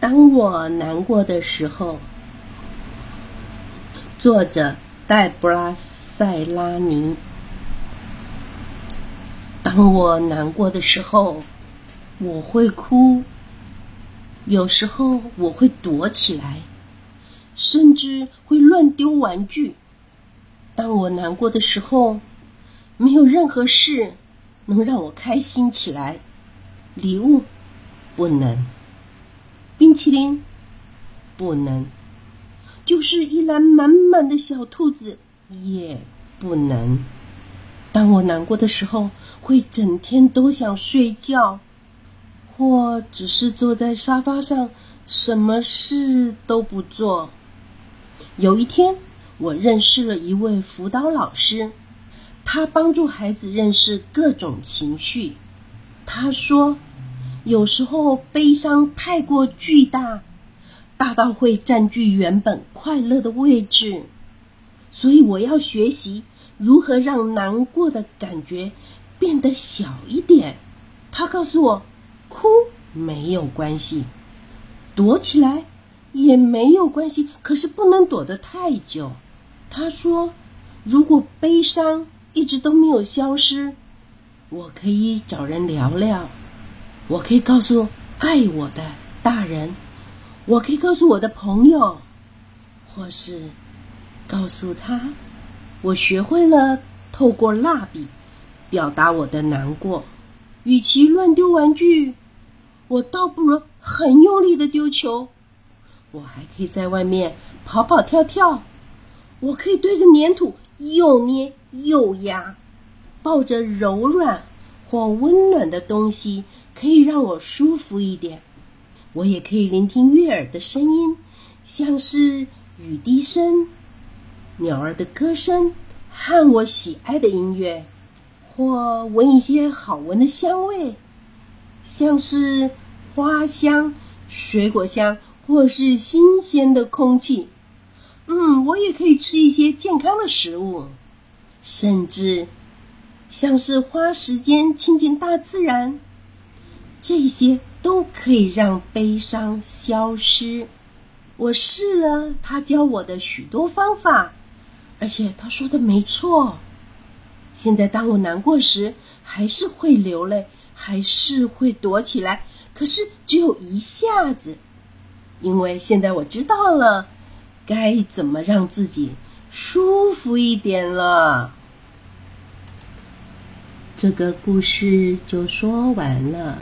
当我难过的时候，作者黛布拉·塞拉尼。当我难过的时候，我会哭。有时候我会躲起来，甚至会乱丢玩具。当我难过的时候，没有任何事能让我开心起来。礼物不能。冰淇淋不能，就是一篮满满的小兔子也不能。当我难过的时候，会整天都想睡觉，或只是坐在沙发上，什么事都不做。有一天，我认识了一位辅导老师，他帮助孩子认识各种情绪。他说。有时候悲伤太过巨大，大到会占据原本快乐的位置，所以我要学习如何让难过的感觉变得小一点。他告诉我，哭没有关系，躲起来也没有关系，可是不能躲得太久。他说，如果悲伤一直都没有消失，我可以找人聊聊。我可以告诉爱我的大人，我可以告诉我的朋友，或是告诉他，我学会了透过蜡笔表达我的难过。与其乱丢玩具，我倒不如很用力的丢球。我还可以在外面跑跑跳跳，我可以对着粘土又捏又压，抱着柔软或温暖的东西。可以让我舒服一点，我也可以聆听悦耳的声音，像是雨滴声、鸟儿的歌声和我喜爱的音乐，或闻一些好闻的香味，像是花香、水果香，或是新鲜的空气。嗯，我也可以吃一些健康的食物，甚至像是花时间亲近大自然。这些都可以让悲伤消失。我试了他教我的许多方法，而且他说的没错。现在当我难过时，还是会流泪，还是会躲起来，可是只有一下子，因为现在我知道了该怎么让自己舒服一点了。这个故事就说完了。